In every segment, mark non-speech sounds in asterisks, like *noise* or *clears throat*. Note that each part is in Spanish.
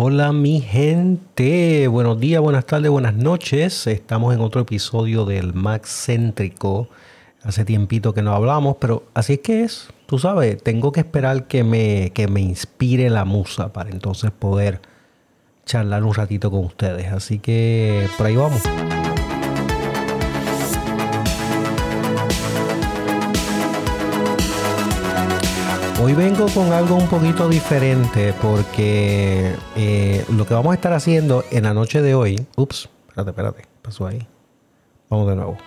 Hola mi gente, buenos días, buenas tardes, buenas noches. Estamos en otro episodio del Max Céntrico. Hace tiempito que no hablamos, pero así es que es. Tú sabes, tengo que esperar que me, que me inspire la musa para entonces poder charlar un ratito con ustedes. Así que por ahí vamos. Hoy vengo con algo un poquito diferente porque eh, lo que vamos a estar haciendo en la noche de hoy. Ups, espérate, espérate, pasó ahí. Vamos de nuevo.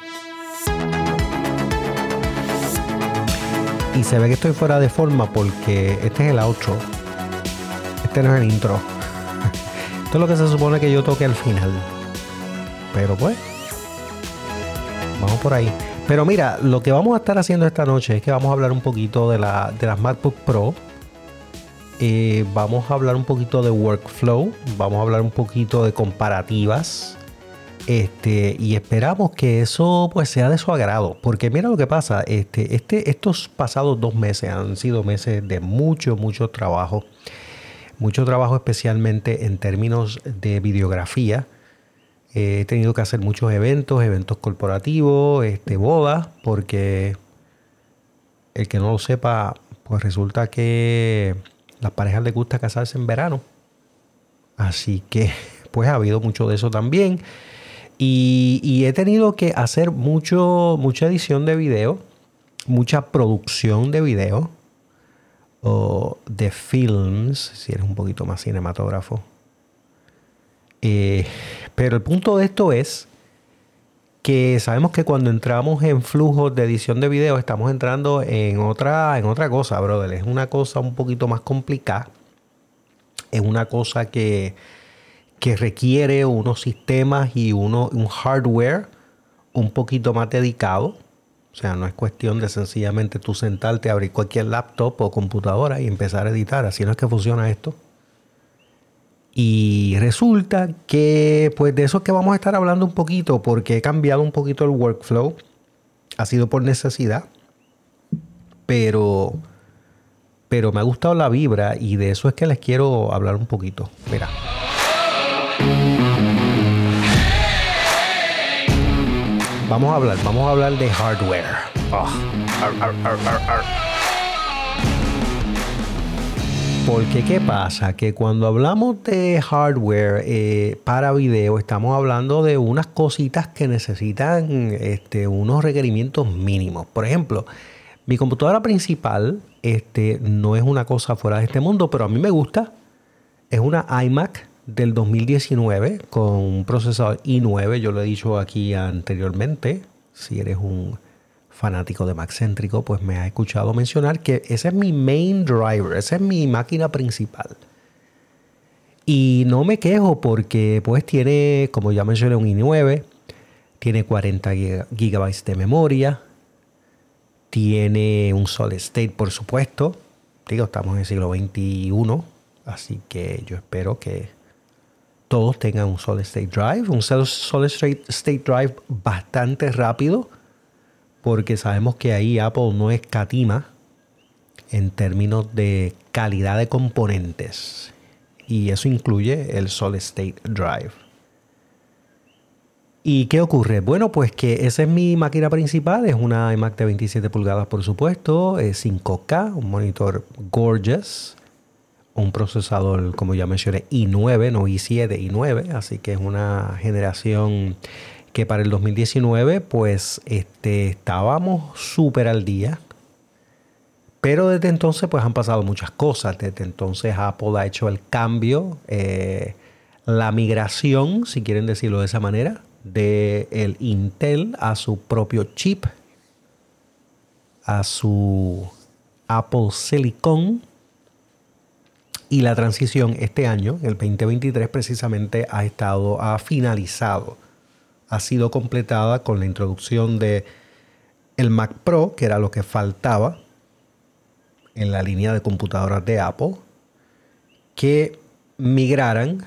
Y se ve que estoy fuera de forma porque este es el outro. Este no es el intro. *laughs* Esto es lo que se supone que yo toque al final. Pero pues, vamos por ahí. Pero mira, lo que vamos a estar haciendo esta noche es que vamos a hablar un poquito de, la, de las MacBook Pro. Eh, vamos a hablar un poquito de workflow. Vamos a hablar un poquito de comparativas. Este, y esperamos que eso pues sea de su agrado. Porque mira lo que pasa. Este, este, estos pasados dos meses han sido meses de mucho, mucho trabajo. Mucho trabajo especialmente en términos de videografía he tenido que hacer muchos eventos, eventos corporativos, este, bodas, porque el que no lo sepa, pues resulta que las parejas les gusta casarse en verano. Así que, *laughs* pues ha habido mucho de eso también. Y, he tenido que hacer mucho, mucha edición de video, mucha producción de video, o de films, si eres un poquito más cinematógrafo. Eh, pero el punto de esto es que sabemos que cuando entramos en flujos de edición de video estamos entrando en otra, en otra cosa, brother. Es una cosa un poquito más complicada. Es una cosa que, que requiere unos sistemas y uno, un hardware un poquito más dedicado. O sea, no es cuestión de sencillamente tú sentarte, abrir cualquier laptop o computadora y empezar a editar. Así no es que funciona esto. Y resulta que, pues de eso es que vamos a estar hablando un poquito, porque he cambiado un poquito el workflow. Ha sido por necesidad, pero, pero me ha gustado la vibra y de eso es que les quiero hablar un poquito. Mira. Vamos a hablar, vamos a hablar de hardware. Ah, porque ¿qué pasa? Que cuando hablamos de hardware eh, para video, estamos hablando de unas cositas que necesitan este, unos requerimientos mínimos. Por ejemplo, mi computadora principal este, no es una cosa fuera de este mundo, pero a mí me gusta. Es una iMac del 2019 con un procesador i9. Yo lo he dicho aquí anteriormente. Si eres un fanático de Maxcéntrico, pues me ha escuchado mencionar que ese es mi main driver, esa es mi máquina principal. Y no me quejo porque pues tiene, como ya mencioné, un i9, tiene 40 GB de memoria, tiene un solid state, por supuesto. Digo, estamos en el siglo XXI, así que yo espero que todos tengan un solid state drive, un solid state drive bastante rápido porque sabemos que ahí Apple no escatima en términos de calidad de componentes. Y eso incluye el Solid State Drive. ¿Y qué ocurre? Bueno, pues que esa es mi máquina principal, es una iMac de 27 pulgadas por supuesto, es 5K, un monitor gorgeous, un procesador, como ya mencioné, i9, no i7, i9, así que es una generación que para el 2019 pues este, estábamos súper al día. Pero desde entonces pues han pasado muchas cosas. Desde entonces Apple ha hecho el cambio, eh, la migración, si quieren decirlo de esa manera, de el Intel a su propio chip, a su Apple Silicon. Y la transición este año, el 2023, precisamente ha estado, ha finalizado ha sido completada con la introducción de el Mac Pro, que era lo que faltaba en la línea de computadoras de Apple, que migraran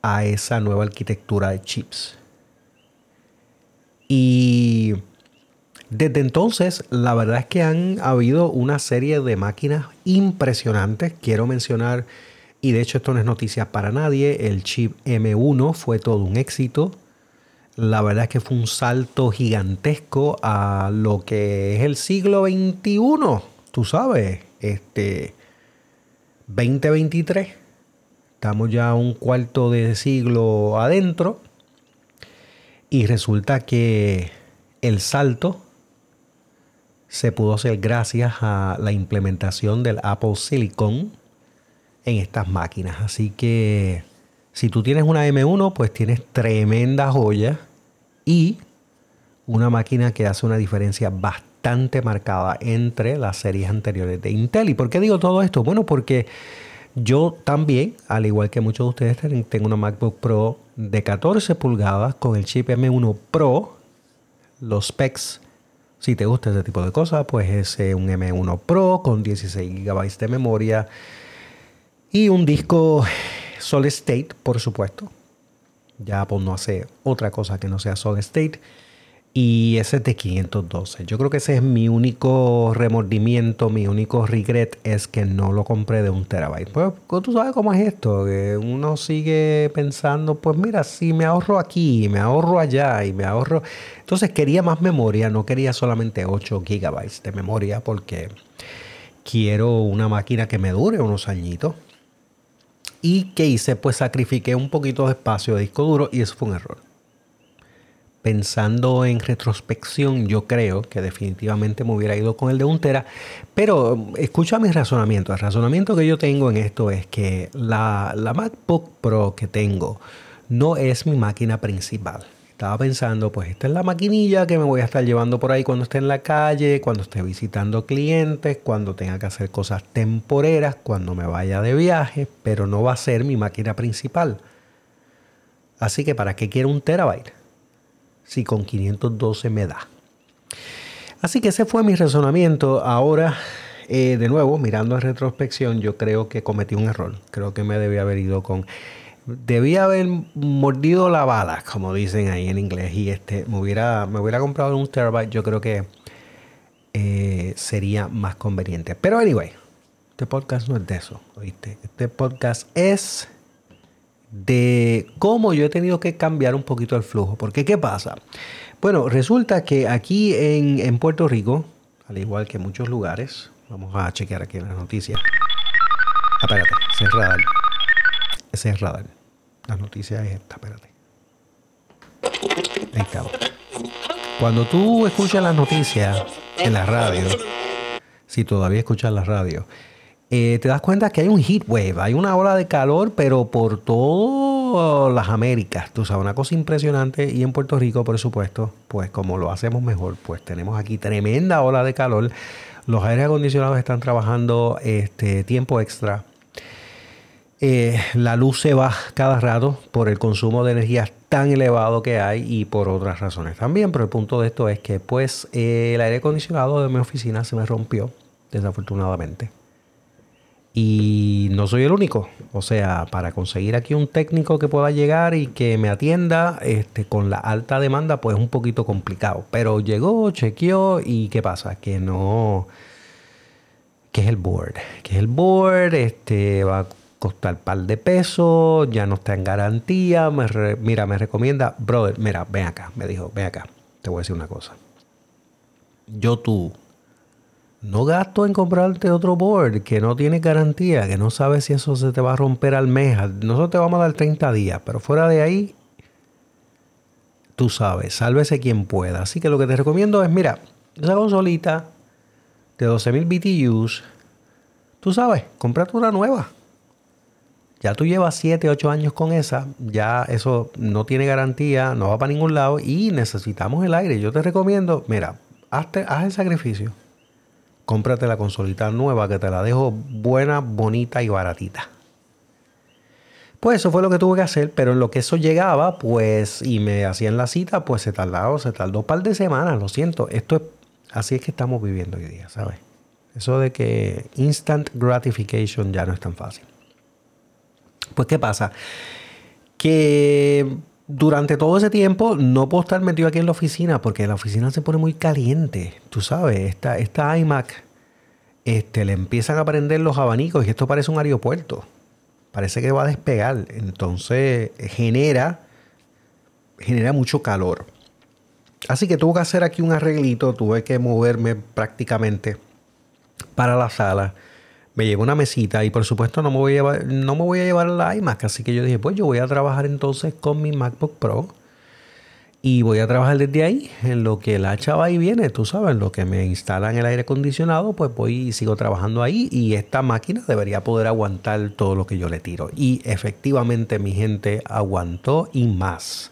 a esa nueva arquitectura de chips. Y desde entonces, la verdad es que han habido una serie de máquinas impresionantes. Quiero mencionar Y de hecho esto no es noticia para nadie. El chip M1 fue todo un éxito. La verdad es que fue un salto gigantesco a lo que es el siglo XXI. Tú sabes, este 2023. Estamos ya un cuarto de siglo adentro. Y resulta que el salto se pudo hacer gracias a la implementación del Apple Silicon en estas máquinas. Así que si tú tienes una M1, pues tienes tremenda joya y una máquina que hace una diferencia bastante marcada entre las series anteriores de Intel. ¿Y por qué digo todo esto? Bueno, porque yo también, al igual que muchos de ustedes, tengo una MacBook Pro de 14 pulgadas con el chip M1 Pro. Los specs, si te gusta ese tipo de cosas, pues es un M1 Pro con 16 GB de memoria y un disco Solid State, por supuesto. Ya Apple no hace otra cosa que no sea Solid State. Y ese es de 512. Yo creo que ese es mi único remordimiento, mi único regret es que no lo compré de un terabyte. Pues tú sabes cómo es esto, que uno sigue pensando, pues mira, si me ahorro aquí, me ahorro allá y me ahorro... Entonces quería más memoria, no quería solamente 8 gigabytes de memoria porque quiero una máquina que me dure unos añitos. ¿Y qué hice? Pues sacrifiqué un poquito de espacio de disco duro y eso fue un error. Pensando en retrospección, yo creo que definitivamente me hubiera ido con el de un tera. Pero escucha mi razonamiento. El razonamiento que yo tengo en esto es que la, la MacBook Pro que tengo no es mi máquina principal. Estaba pensando, pues esta es la maquinilla que me voy a estar llevando por ahí cuando esté en la calle, cuando esté visitando clientes, cuando tenga que hacer cosas temporeras, cuando me vaya de viaje, pero no va a ser mi máquina principal. Así que ¿para qué quiero un terabyte? Si con 512 me da. Así que ese fue mi razonamiento. Ahora, eh, de nuevo, mirando en retrospección, yo creo que cometí un error. Creo que me debía haber ido con debía haber mordido la bala, como dicen ahí en inglés, y este me hubiera, me hubiera comprado un terabyte, yo creo que eh, sería más conveniente. Pero anyway, este podcast no es de eso, ¿oíste? Este podcast es de cómo yo he tenido que cambiar un poquito el flujo. Porque, ¿qué pasa? Bueno, resulta que aquí en, en Puerto Rico, al igual que en muchos lugares, vamos a chequear aquí en las noticias. Ah, espérate, cerrada. Ese es radar. La noticia es esta, espérate. Cuando tú escuchas las noticias en la radio, si todavía escuchas la radio, eh, te das cuenta que hay un heat wave, hay una ola de calor, pero por todas las Américas. Tú sabes, una cosa impresionante. Y en Puerto Rico, por supuesto, pues como lo hacemos mejor, pues tenemos aquí tremenda ola de calor. Los aires acondicionados están trabajando este tiempo extra eh, la luz se va cada rato por el consumo de energía tan elevado que hay y por otras razones también. Pero el punto de esto es que pues eh, el aire acondicionado de mi oficina se me rompió, desafortunadamente. Y no soy el único. O sea, para conseguir aquí un técnico que pueda llegar y que me atienda este, con la alta demanda, pues es un poquito complicado. Pero llegó, chequeó y ¿qué pasa? Que no... Que es el board. Que es el board, este, va costar par de pesos, ya no está en garantía. mira, me recomienda, brother, mira, ven acá, me dijo, ven acá, te voy a decir una cosa. Yo tú no gasto en comprarte otro board que no tiene garantía, que no sabes si eso se te va a romper al mes. Nosotros te vamos a dar 30 días, pero fuera de ahí, tú sabes, sálvese quien pueda. Así que lo que te recomiendo es, mira, esa consolita de 12.000 BTUs, tú sabes, cómprate una nueva. Ya tú llevas 7, 8 años con esa, ya eso no tiene garantía, no va para ningún lado y necesitamos el aire. Yo te recomiendo, mira, hazte, haz el sacrificio. Cómprate la consolita nueva que te la dejo buena, bonita y baratita. Pues eso fue lo que tuve que hacer, pero en lo que eso llegaba, pues, y me hacían la cita, pues se tardaba, se tardó un par de semanas, lo siento. Esto es, así es que estamos viviendo hoy día, ¿sabes? Eso de que instant gratification ya no es tan fácil. Pues, ¿qué pasa? Que durante todo ese tiempo no puedo estar metido aquí en la oficina porque la oficina se pone muy caliente. Tú sabes, esta, esta iMac este, le empiezan a prender los abanicos y esto parece un aeropuerto. Parece que va a despegar. Entonces genera, genera mucho calor. Así que tuve que hacer aquí un arreglito. Tuve que moverme prácticamente para la sala. Me llevo una mesita y por supuesto no me voy a llevar, no me voy a llevar la iMac. Así que yo dije, pues yo voy a trabajar entonces con mi MacBook Pro y voy a trabajar desde ahí, en lo que la hacha va y viene, tú sabes, lo que me instalan el aire acondicionado, pues voy y sigo trabajando ahí y esta máquina debería poder aguantar todo lo que yo le tiro. Y efectivamente mi gente aguantó y más.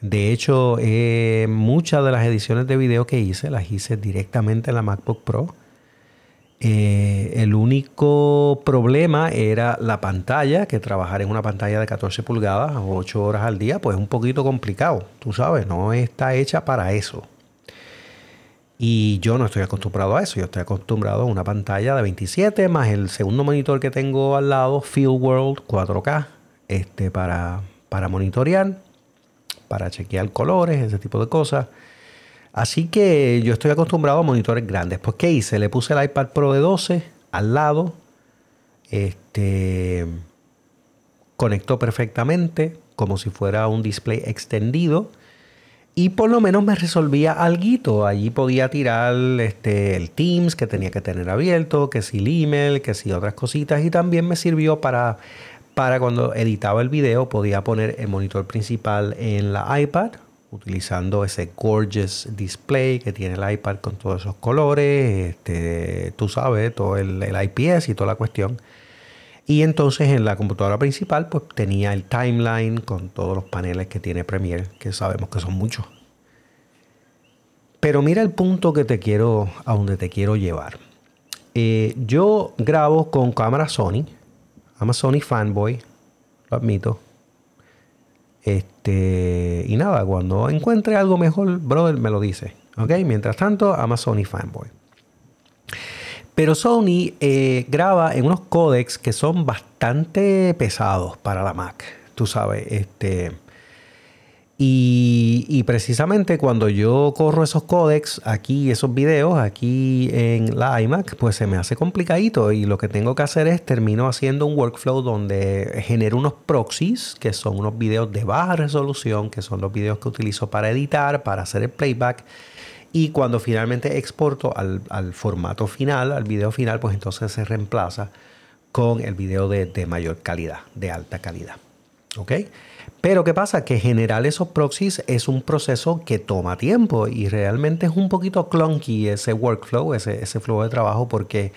De hecho, eh, muchas de las ediciones de video que hice las hice directamente en la MacBook Pro. Eh, el único problema era la pantalla, que trabajar en una pantalla de 14 pulgadas, 8 horas al día, pues es un poquito complicado, tú sabes, no está hecha para eso. Y yo no estoy acostumbrado a eso, yo estoy acostumbrado a una pantalla de 27 más el segundo monitor que tengo al lado, Field World 4K, este, para, para monitorear, para chequear colores, ese tipo de cosas. Así que yo estoy acostumbrado a monitores grandes. Pues, ¿qué hice? Le puse el iPad Pro de 12 al lado. Este conectó perfectamente, como si fuera un display extendido. Y por lo menos me resolvía algo. Allí podía tirar este, el Teams que tenía que tener abierto, que si el email, que si otras cositas. Y también me sirvió para, para cuando editaba el video, podía poner el monitor principal en la iPad utilizando ese gorgeous display que tiene el iPad con todos esos colores, este, tú sabes, todo el, IPS y toda la cuestión. Y entonces en la computadora principal pues tenía el timeline con todos los paneles que tiene Premiere, que sabemos que son muchos. Pero mira el punto que te quiero, a donde te quiero llevar. Eh, yo grabo con cámara Sony, I'm Sony fanboy, lo admito, este, y nada, cuando encuentre algo mejor, brother, me lo dice. ¿Ok? Mientras tanto, ama Sony Fanboy. Pero Sony eh, graba en unos códecs que son bastante pesados para la Mac. Tú sabes, este. Y, precisamente cuando yo corro esos códecs aquí, esos videos aquí en la iMac, pues se me hace complicadito y lo que tengo que hacer es termino haciendo un workflow donde genero unos proxies, que son unos videos de baja resolución, que son los videos que utilizo para editar, para hacer el playback. Y cuando finalmente exporto al, formato final, al video final, pues entonces se reemplaza con el video de, de mayor calidad, de alta calidad. ¿Ok? Pero ¿qué pasa? Que generar esos proxies es un proceso que toma tiempo y realmente es un poquito clunky ese workflow, ese, ese flow de trabajo porque...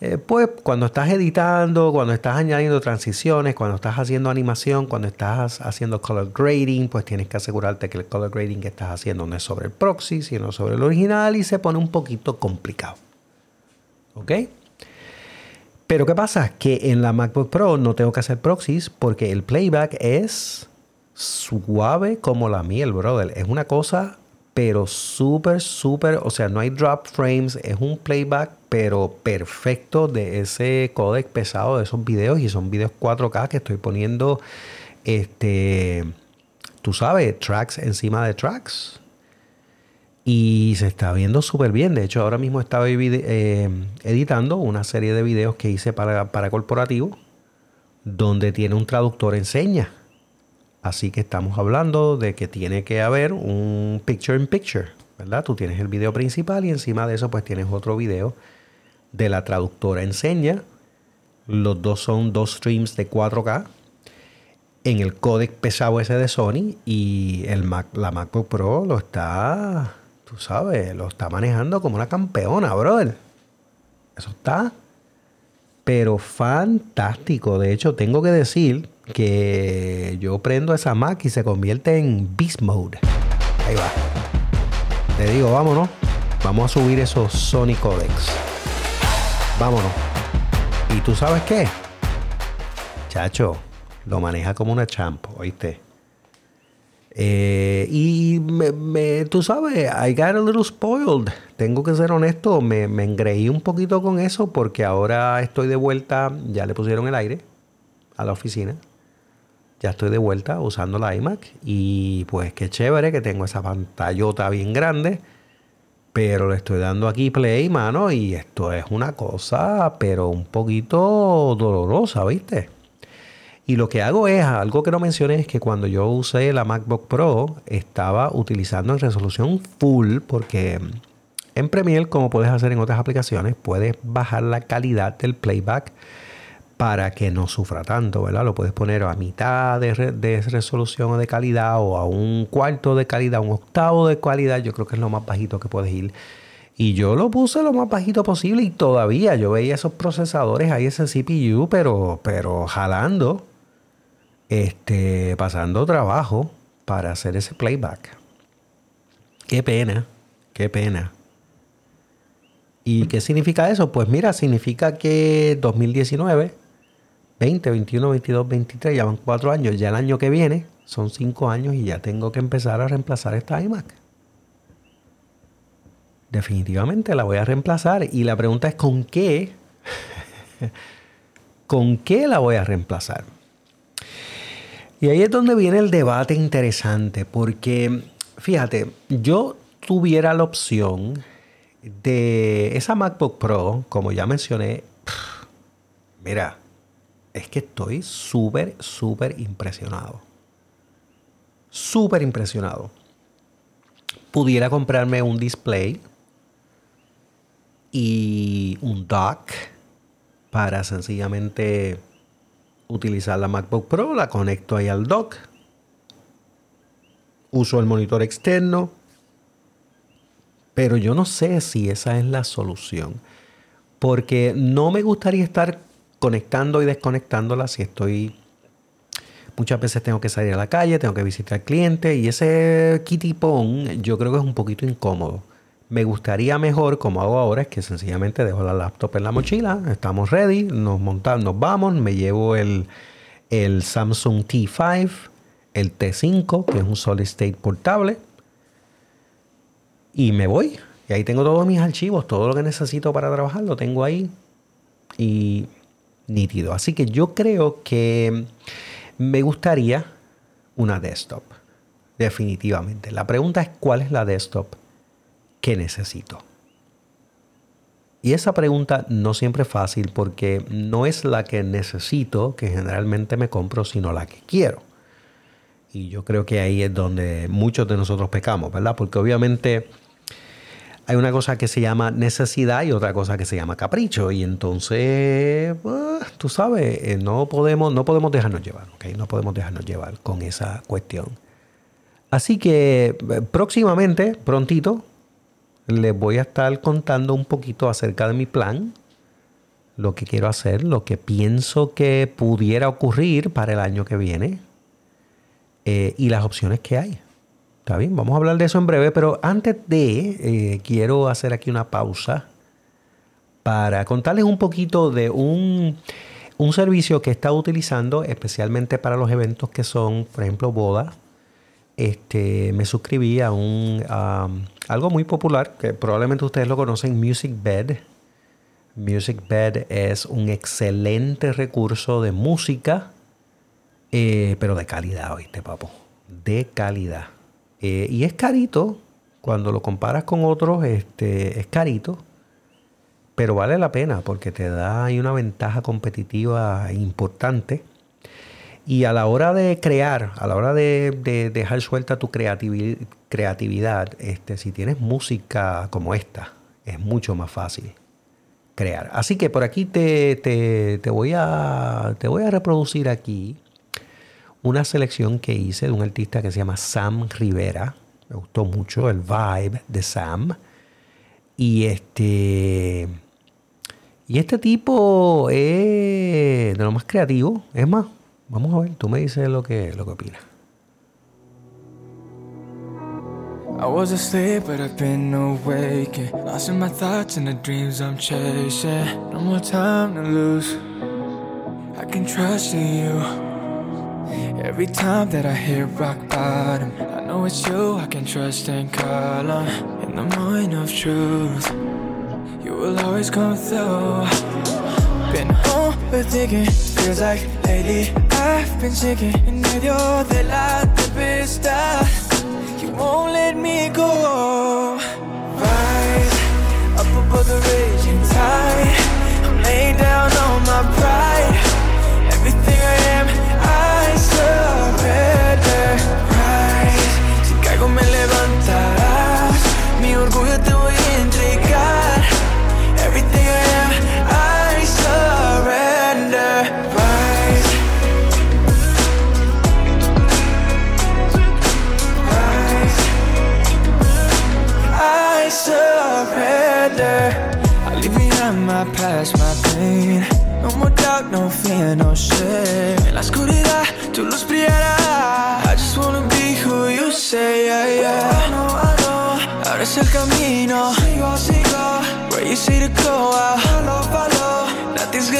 Eh, pues cuando estás editando, cuando estás añadiendo transiciones, cuando estás haciendo animación, cuando estás haciendo color grading, pues tienes que asegurarte que el color grading que estás haciendo no es sobre el proxy, sino sobre el original y se pone un poquito complicado. ¿Ok? Pero ¿qué pasa? Que en la MacBook Pro no tengo que hacer proxies porque el playback es suave como la miel, brother. Es una cosa, pero súper, súper, o sea, no hay drop frames, es un playback, pero perfecto de ese codec pesado de esos videos y son videos 4K que estoy poniendo, este, tú sabes, tracks encima de tracks. Y se está viendo súper bien. De hecho, ahora mismo estaba eh, editando una serie de videos que hice para, para corporativo, donde tiene un traductor en señas Así que estamos hablando de que tiene que haber un picture in picture, ¿verdad? Tú tienes el video principal y encima de eso pues tienes otro video de la traductora enseña. Los dos son dos streams de 4K en el codec pesado ese de Sony y el la MacBook Pro lo está, tú sabes, lo está manejando como una campeona, brother. Eso está pero fantástico. De hecho, tengo que decir que yo prendo esa Mac y se convierte en Beast Mode. Ahí va. Te digo, vámonos. Vamos a subir esos Sony Codecs. Vámonos. ¿Y tú sabes qué? Chacho, lo maneja como una champ, ¿oíste? Eh, y me, tú sabes, I got a little spoiled. Tengo que ser honesto, me, me engreí un poquito con eso porque ahora estoy de vuelta, ya le pusieron el aire a la oficina. Ya estoy de vuelta usando la iMac y pues qué chévere que tengo esa pantallota bien grande. Pero le estoy dando aquí play, mano, y esto es una cosa, pero un poquito dolorosa, ¿viste? Y lo que hago es, algo que no mencioné, es que cuando yo usé la MacBook Pro, estaba utilizando en resolución full, porque en Premiere, como puedes hacer en otras aplicaciones, puedes bajar la calidad del playback para que no sufra tanto, ¿verdad? Lo puedes poner a mitad de, resolución o de calidad o a un cuarto de calidad, un octavo de calidad. Yo creo que es lo más bajito que puedes ir. Y yo lo puse lo más bajito posible y todavía yo veía esos procesadores ahí, ese CPU, pero, pero jalando, este, pasando trabajo para hacer ese playback. Qué pena, qué pena. ¿Y qué significa eso? Pues mira, significa que 2019 20, 21, 22, 23, ya van cuatro años. Ya el año que viene son cinco años y ya tengo que empezar a reemplazar esta iMac. Definitivamente la voy a reemplazar. Y la pregunta es: ¿con qué? *laughs* ¿Con qué la voy a reemplazar? Y ahí es donde viene el debate interesante, porque fíjate, yo tuviera la opción de esa MacBook Pro, como ya mencioné, mira, es que estoy súper, súper impresionado. Súper impresionado. Pudiera comprarme un display y un dock para sencillamente utilizar la MacBook Pro, la conecto ahí al dock, uso el monitor externo, pero yo no sé si esa es la solución, porque no me gustaría estar conectando y desconectándola si estoy... Muchas veces tengo que salir a la calle, tengo que visitar clientes y ese kitty yo creo que es un poquito incómodo. Me gustaría mejor, como hago ahora, es que sencillamente dejo la laptop en la mochila, estamos ready, nos montamos, nos vamos, me llevo el, el Samsung T5, el T5, que es un solid state portable, y me voy. Y ahí tengo todos mis archivos, todo lo que necesito para trabajar, lo tengo ahí. Y nítido. Así que yo creo que me gustaría una desktop. Definitivamente. La pregunta es cuál es la desktop que necesito. Y esa pregunta no siempre es fácil porque no es la que necesito, que generalmente me compro, sino la que quiero. Y yo creo que ahí es donde muchos de nosotros pecamos, ¿verdad? Porque obviamente hay una cosa que se llama necesidad y otra cosa que se llama capricho. Y entonces, pues, tú sabes, eh, no podemos, no podemos dejarnos llevar, ¿ok? No podemos dejarnos llevar con esa cuestión. Así que eh, próximamente, prontito, les voy a estar contando un poquito acerca de mi plan, lo que quiero hacer, lo que pienso que pudiera ocurrir para el año que viene eh, y las opciones que hay. Está bien, vamos a hablar de eso en breve, pero antes de, eh, quiero hacer aquí una pausa para contarles un poquito de un, servicio que he estado utilizando especialmente para los eventos que son, por ejemplo, bodas. Este, me suscribí a un algo muy popular que probablemente ustedes lo conocen, Music Bed. Music Bed es un excelente recurso de música, eh, pero de calidad, oíste, papo. De calidad. Eh, y es carito, cuando lo comparas con otros, este, es carito, pero vale la pena porque te da una ventaja competitiva importante. Y a la hora de crear, a la hora de, dejar suelta tu creatividad, este, si tienes música como esta, es mucho más fácil crear. Así que por aquí te, te, voy, a, te voy a reproducir aquí una selección que hice de un artista que se llama Sam Rivera. Me gustó mucho el vibe de Sam. Y este. Y este tipo es de lo más creativo. Es más, vamos a ver, tú me dices lo que, lo que opinas. I was asleep, but I've been awake. Lost in my thoughts and the dreams I'm chasing. No more time to lose. I can trust in you. Every time that I hit rock bottom, I know it's you I can trust and call on. In the moment of truth, you will always come through. Been overthinking, feels like lately I've been sinking en medio de la tempestad. You won't let me go. Rise up above the raging tide. I'm laying down on my pride.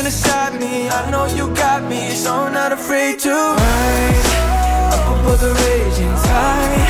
Gonna stop me. I know you got me, so I'm not afraid to rise up above the raging tide.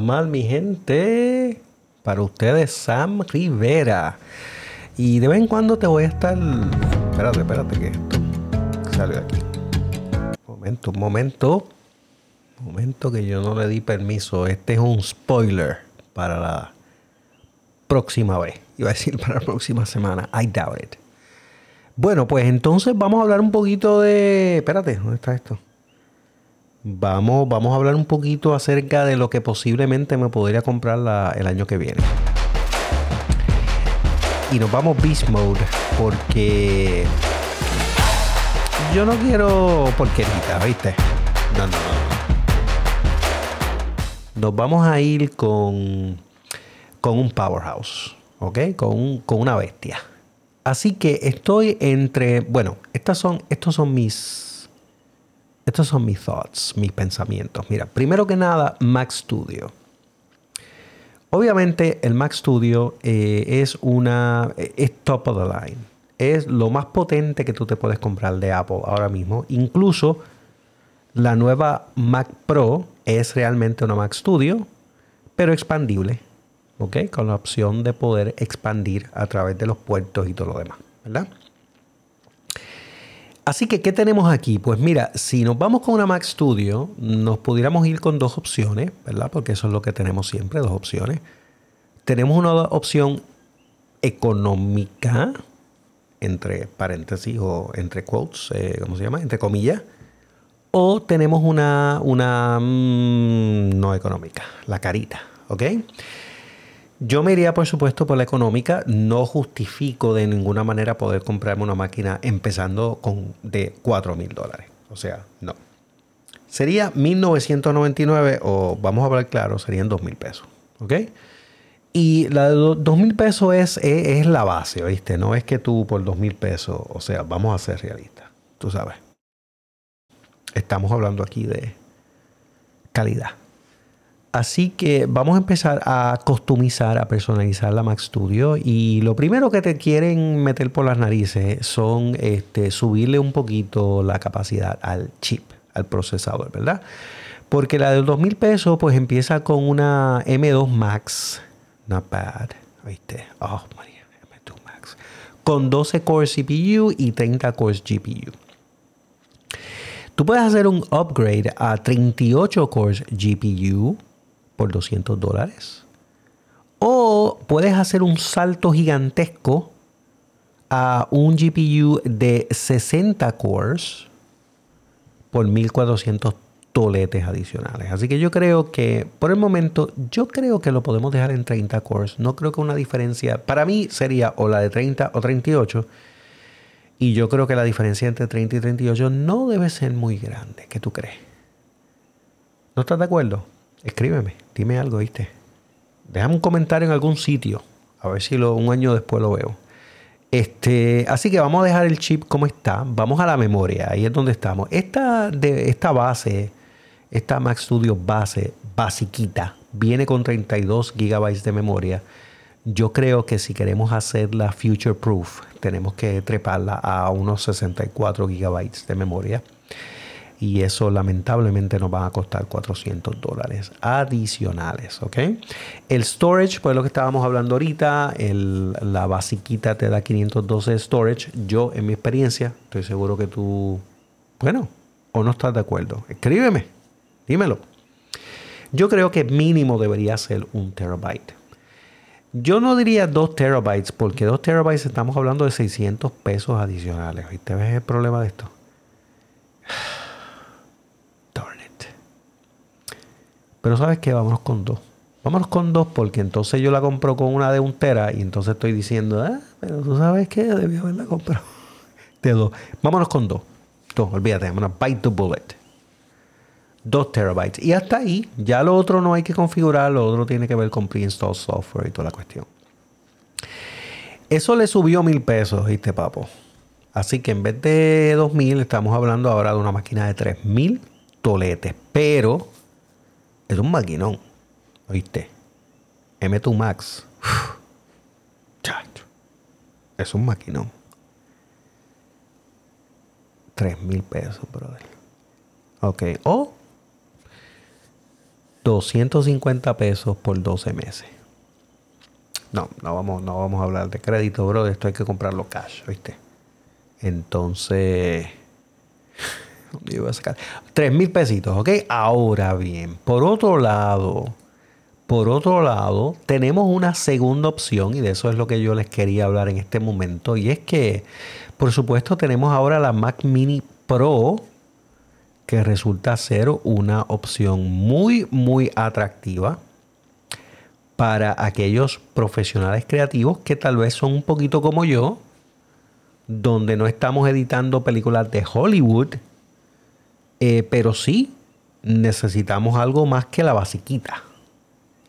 Mal, mi gente. Para ustedes, Sam Rivera. Y de vez en cuando te voy a estar. Espérate, espérate, que esto sale de aquí. Momento, un momento. Momento que yo no le di permiso. Este es un spoiler para la próxima vez. Iba a decir para la próxima semana. I doubt it. Bueno, pues entonces vamos a hablar un poquito de. Espérate, ¿dónde está esto? Vamos, vamos a hablar un poquito acerca de lo que posiblemente me podría comprar el año que viene. Y nos vamos Beast Mode porque yo no quiero porquerita, ¿viste? No, no, no. Nos vamos a ir con, con un powerhouse, ¿ok? Con, con una bestia. Así que estoy entre, bueno, estas son, estos son mis estos son mis thoughts, mis pensamientos. Mira, primero que nada, Mac Studio. Obviamente el Mac Studio eh, es una es top of the line. Es lo más potente que tú te puedes comprar de Apple ahora mismo. Incluso la nueva Mac Pro es realmente una Mac Studio, pero expandible. ¿Ok? Con la opción de poder expandir a través de los puertos y todo lo demás. ¿Verdad? Así que, ¿qué tenemos aquí? Pues mira, si nos vamos con una Mac Studio, nos pudiéramos ir con dos opciones, ¿verdad? Porque eso es lo que tenemos siempre, dos opciones. Tenemos una opción económica, entre paréntesis o entre quotes, eh, ¿cómo se llama? Entre comillas. O tenemos una, una mm, no económica, la carita, ¿ok? Yo me iría, por supuesto, por la económica. No justifico de ninguna manera poder comprarme una máquina empezando con de 4 mil dólares. O sea, no. Sería 1999 o vamos a hablar claro, serían 2 mil pesos. ¿Ok? Y la de 2 mil pesos es, es, la base, ¿viste? No es que tú por 2 mil pesos, o sea, vamos a ser realistas. Tú sabes. Estamos hablando aquí de calidad. Así que vamos a empezar a customizar, a personalizar la Mac Studio. Y lo primero que te quieren meter por las narices son este, subirle un poquito la capacidad al chip, al procesador, ¿verdad? Porque la de 2000 pesos, pues empieza con una M2 Max. Not bad. ¿Viste? Oh, María, M2 Max. Con 12 cores CPU y 30 cores GPU. Tú puedes hacer un upgrade a 38 cores GPU por 200 dólares. O puedes hacer un salto gigantesco a un GPU de 60 cores por 1400 toletes adicionales. Así que yo creo que por el momento, yo creo que lo podemos dejar en 30 cores. No creo que una diferencia, para mí sería o la de 30 o 38. Y yo creo que la diferencia entre 30 y 38 no debe ser muy grande. ¿Qué tú crees? ¿No estás de acuerdo? Escríbeme, dime algo, ¿viste? Déjame un comentario en algún sitio, A ver si un año después lo veo. Este, así que vamos a dejar el chip como está. Vamos a la memoria. Ahí es donde estamos. Esta, de, esta base, esta Mac Studio base, basiquita, viene con 32 GB de memoria. Yo creo que si queremos hacerla future proof, tenemos que treparla a unos 64 GB de memoria y eso lamentablemente nos va a costar 400 dólares adicionales, ¿ok? El storage, pues lo que estábamos hablando ahorita, la basiquita te da 512 storage. Yo, en mi experiencia, estoy seguro que tú, bueno, o no estás de acuerdo. Escríbeme, dímelo. Yo creo que mínimo debería ser un terabyte. Yo no diría 2 terabytes, porque 2 terabytes estamos hablando de 600 pesos adicionales. ¿Te ves el problema de esto? Pero sabes qué, vámonos con dos. Vámonos con dos porque entonces yo la compro con una de un tera y entonces estoy diciendo, ah, pero tú sabes qué, debí haberla comprado *laughs* de dos. Vámonos con dos. Dos, olvídate, vámonos, bite the bullet. Dos terabytes. Y hasta ahí, ya lo otro no hay que configurar, lo otro tiene que ver con pre-install software y toda la cuestión. Eso le subió mil pesos, ¿viste, papo? Así que en vez de dos mil, estamos hablando ahora de una máquina de tres mil toletes. Pero es un maquinón. ¿Oíste? M2 Max. *sighs* Chacho. Es un maquinón. 3 mil pesos, brother. Ok. O 250 pesos por 12 meses. No, no vamos, no vamos a hablar de crédito, bro. Esto hay que comprarlo cash, ¿oíste? Entonces. Sacar 3 mil pesitos, ¿ok? Ahora bien, por otro lado, por otro lado, tenemos una segunda opción y de eso es lo que yo les quería hablar en este momento y es que, por supuesto, tenemos ahora la Mac Mini Pro que resulta ser una opción muy, muy atractiva para aquellos profesionales creativos que tal vez son un poquito como yo, donde no estamos editando películas de Hollywood, eh, pero sí necesitamos algo más que la basiquita.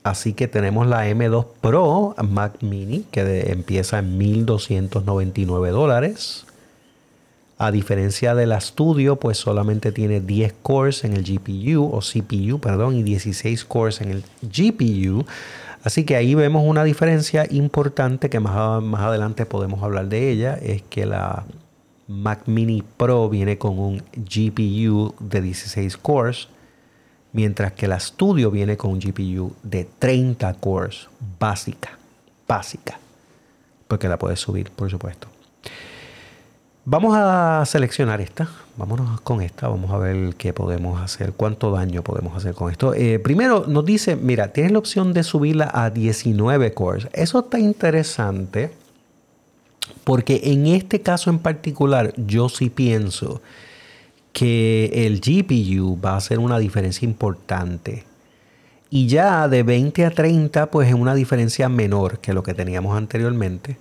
Así que tenemos la M2 Pro Mac Mini que empieza en 1299 dólares. A diferencia de la Studio, pues solamente tiene 10 cores en el GPU o CPU, perdón, y 16 cores en el GPU. Así que ahí vemos una diferencia importante que más, más adelante podemos hablar de ella. Es que la Mac Mini Pro viene con un GPU de 16 cores, mientras que la Studio viene con un GPU de 30 cores, básica, básica, porque la puedes subir, por supuesto. Vamos a seleccionar esta. Vámonos con esta. Vamos a ver qué podemos hacer, cuánto daño podemos hacer con esto. Eh, primero nos dice, mira, tienes la opción de subirla a 19 cores. Eso está interesante porque en este caso en particular, yo sí pienso que el GPU va a hacer una diferencia importante. Y ya de 20 a 30, pues es una diferencia menor que lo que teníamos anteriormente.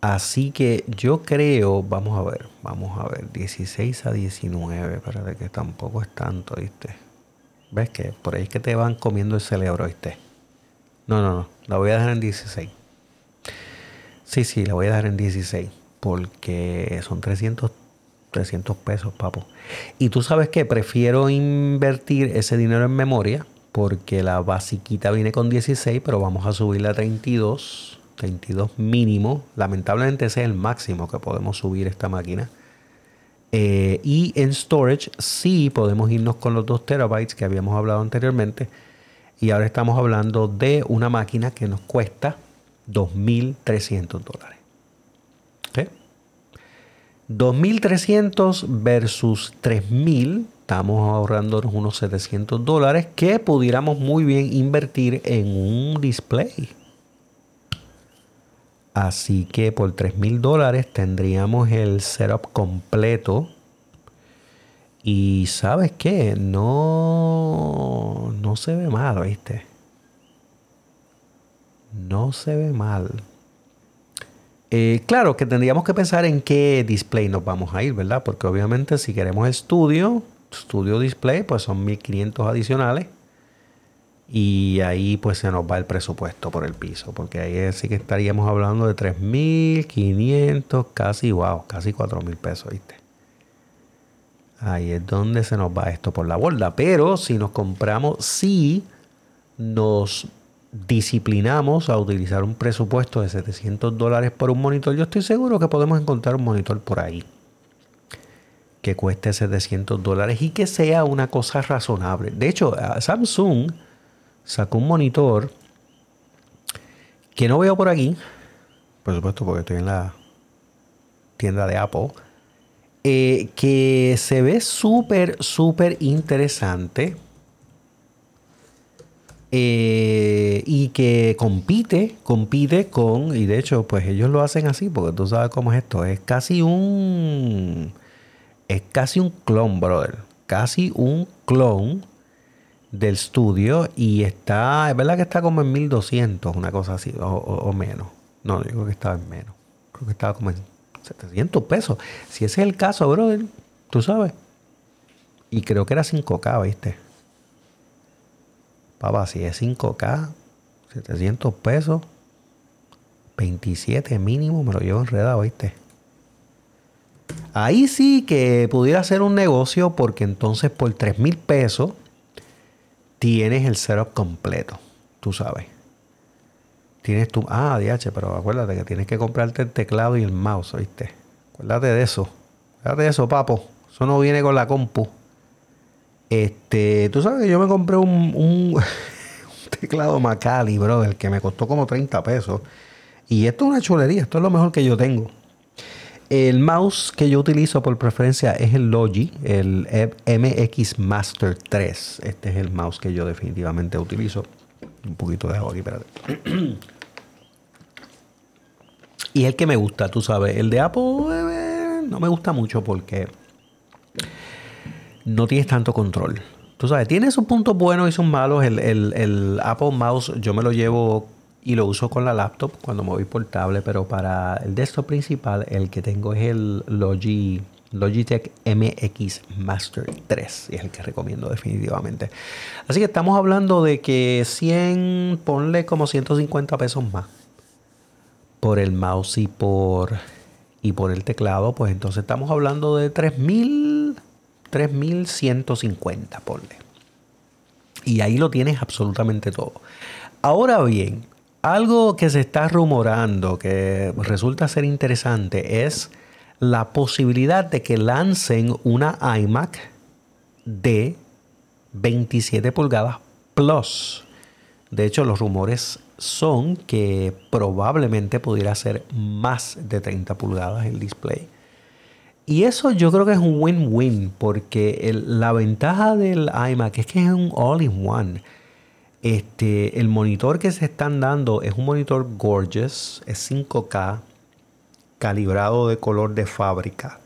Así que yo creo, vamos a ver, vamos a ver, 16 a 19, para que tampoco es tanto, ¿viste? ¿Ves que por ahí es que te van comiendo el cerebro, ¿viste? No, no, no, la voy a dejar en 16. Sí, sí, la voy a dar en 16 porque son 300, 300 pesos, papo. Y tú sabes que prefiero invertir ese dinero en memoria porque la basiquita viene con 16, pero vamos a subirla a 32, 32 mínimo. Lamentablemente ese es el máximo que podemos subir esta máquina. Eh, y en storage sí podemos irnos con los 2 terabytes que habíamos hablado anteriormente. Y ahora estamos hablando de una máquina que nos cuesta 2.300 dólares. 2.300 versus 3.000, estamos ahorrándonos unos 700 dólares que pudiéramos muy bien invertir en un display. Así que por 3.000 dólares tendríamos el setup completo. Y sabes qué, no, no se ve mal, ¿viste? No se ve mal. Eh, claro que tendríamos que pensar en qué display nos vamos a ir, ¿verdad? Porque obviamente si queremos estudio, estudio display, pues son 1500 adicionales. Y ahí pues se nos va el presupuesto por el piso, porque ahí sí que estaríamos hablando de 3.500, casi, wow, casi 4.000 pesos, ¿viste? Ahí es donde se nos va esto por la borda. Pero si nos compramos, si nos disciplinamos a utilizar un presupuesto de 700 dólares por un monitor, yo estoy seguro que podemos encontrar un monitor por ahí que cueste 700 dólares y que sea una cosa razonable. De hecho, Samsung sacó un monitor que no veo por aquí, por supuesto porque estoy en la tienda de Apple, eh, que se ve súper, súper interesante eh, y que compite, compite con, y de hecho, pues ellos lo hacen así, porque tú sabes cómo es esto, es casi un, es casi un clon, brother, casi un clon del estudio y está, es verdad que está como en 1200, una cosa así, o, menos. No, digo que estaba en menos. Creo que estaba como en 700 pesos. Si ese es el caso, brother, tú sabes. Y creo que era 5K, ¿viste? Papá, si es 5K, 700 pesos, 27 mínimo, me lo llevo enredado, ¿viste? Ahí sí que pudiera ser un negocio porque entonces por 3 mil pesos tienes el setup completo, tú sabes. Tienes tu... Ah, DH, pero acuérdate que tienes que comprarte el teclado y el mouse, ¿viste? Acuérdate de eso. Acuérdate de eso, papo. Eso no viene con la compu. Este, tú sabes que yo me compré un, un, *laughs* teclado Macali, brother, que me costó como 30 pesos. Y esto es una chulería, esto es lo mejor que yo tengo. El mouse que yo utilizo por preferencia es el Logi, el MX Master 3. Este es el mouse que yo definitivamente utilizo. Un poquito de aquí, espérate. *clears throat* y el que me gusta, tú sabes. El de Apple eh, no me gusta mucho porque no tienes tanto control. Tú sabes, tiene sus puntos buenos y sus malos. El, el Apple Mouse yo me lo llevo y lo uso con la laptop cuando me voy por tablet, pero para el desktop principal el que tengo es el Logi, Logitech MX Master 3 y es el que recomiendo definitivamente. Así que estamos hablando de que 100, ponle como 150 pesos más por el mouse y por, y por el teclado, pues entonces estamos hablando de 3000, 3150, ponle. Y ahí lo tienes absolutamente todo. Ahora bien, algo que se está rumorando que resulta ser interesante es la posibilidad de que lancen una iMac de 27 pulgadas Plus. De hecho, los rumores son que probablemente pudiera ser más de 30 pulgadas el display. Y eso yo creo que es un win-win porque la ventaja del iMac es que es un all-in-one. Este, el monitor que se están dando es un monitor gorgeous, es 5K, calibrado de color de fábrica.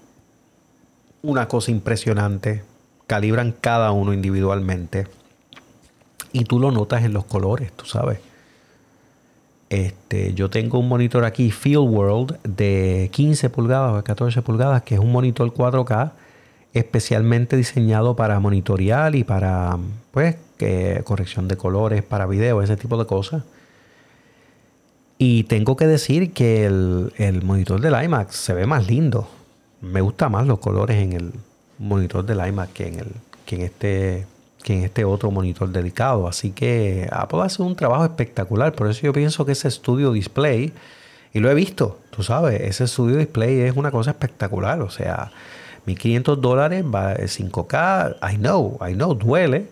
Una cosa impresionante. Calibran cada uno individualmente. Y tú lo notas en los colores, tú sabes. Este, yo tengo un monitor aquí, Field World, de 15 pulgadas o 14 pulgadas, que es un monitor 4K especialmente diseñado para monitorear y para, pues, corrección de colores, para video, ese tipo de cosas. Y tengo que decir que el, monitor del iMac se ve más lindo. Me gustan más los colores en el monitor del iMac que en, el, que en, este, que en este otro monitor dedicado. Así que Apple hace un trabajo espectacular. Por eso yo pienso que ese Studio Display, y lo he visto, tú sabes, ese Studio Display es una cosa espectacular. O sea, 1500 dólares, va 5K, I know, I know, duele,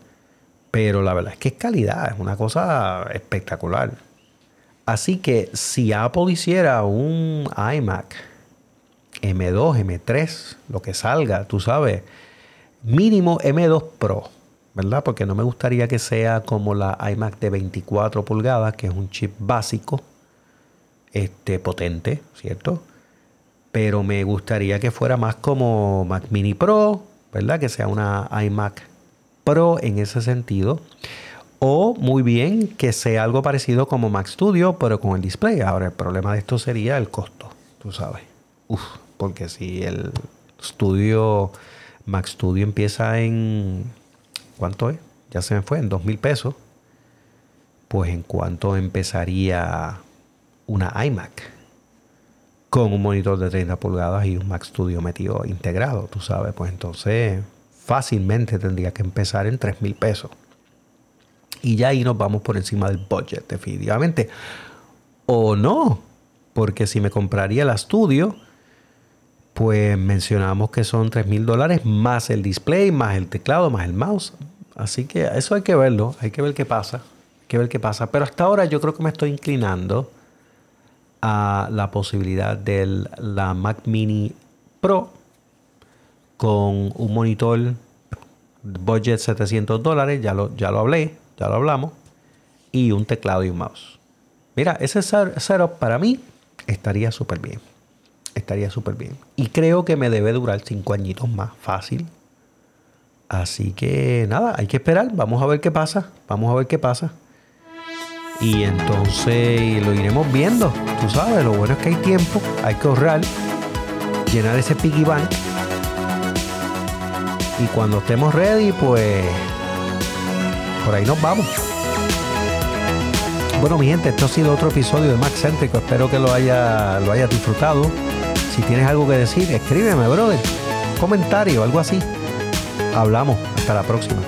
pero la verdad es que es calidad, es una cosa espectacular. Así que si Apple hiciera un iMac M2, M3, lo que salga, tú sabes, mínimo M2 Pro, ¿verdad? Porque no me gustaría que sea como la iMac de 24 pulgadas, que es un chip básico, este, potente, ¿cierto? pero me gustaría que fuera más como Mac Mini Pro, ¿verdad? Que sea una iMac Pro en ese sentido. O muy bien que sea algo parecido como Mac Studio, pero con el display. Ahora, el problema de esto sería el costo, tú sabes. Uf, porque si el Studio, Mac Studio empieza en. ¿Cuánto es? Ya se me fue, en dos mil pesos. pues en cuanto empezaría una iMac con un monitor de 30 pulgadas y un Mac Studio metido integrado, tú sabes, pues entonces fácilmente tendría que empezar en 3 mil pesos. Y ya ahí nos vamos por encima del budget, definitivamente. O no, porque si me compraría el estudio, pues mencionamos que son 3 mil dólares más el display, más el teclado, más el mouse. Así que eso hay que verlo, hay que ver qué pasa, que ver qué pasa. Pero hasta ahora yo creo que me estoy inclinando a la posibilidad de la Mac Mini Pro con un monitor budget 700 dólares, ya lo, ya lo hablé, ya lo hablamos, y un teclado y un mouse. Mira, ese setup para mí estaría súper bien. Estaría súper bien. Y creo que me debe durar 5 añitos más fácil. Así que nada, hay que esperar. Vamos a ver qué pasa. Vamos a ver qué pasa. Y entonces lo iremos viendo. Tú sabes, lo bueno es que hay tiempo, hay que ahorrar, llenar ese piggy bank. Y cuando estemos ready, pues por ahí nos vamos. Bueno, mi gente, esto ha sido otro episodio de Max Céntrico. Espero que lo haya, lo hayas disfrutado. Si tienes algo que decir, escríbeme, brother. Comentario, algo así. Hablamos. Hasta la próxima.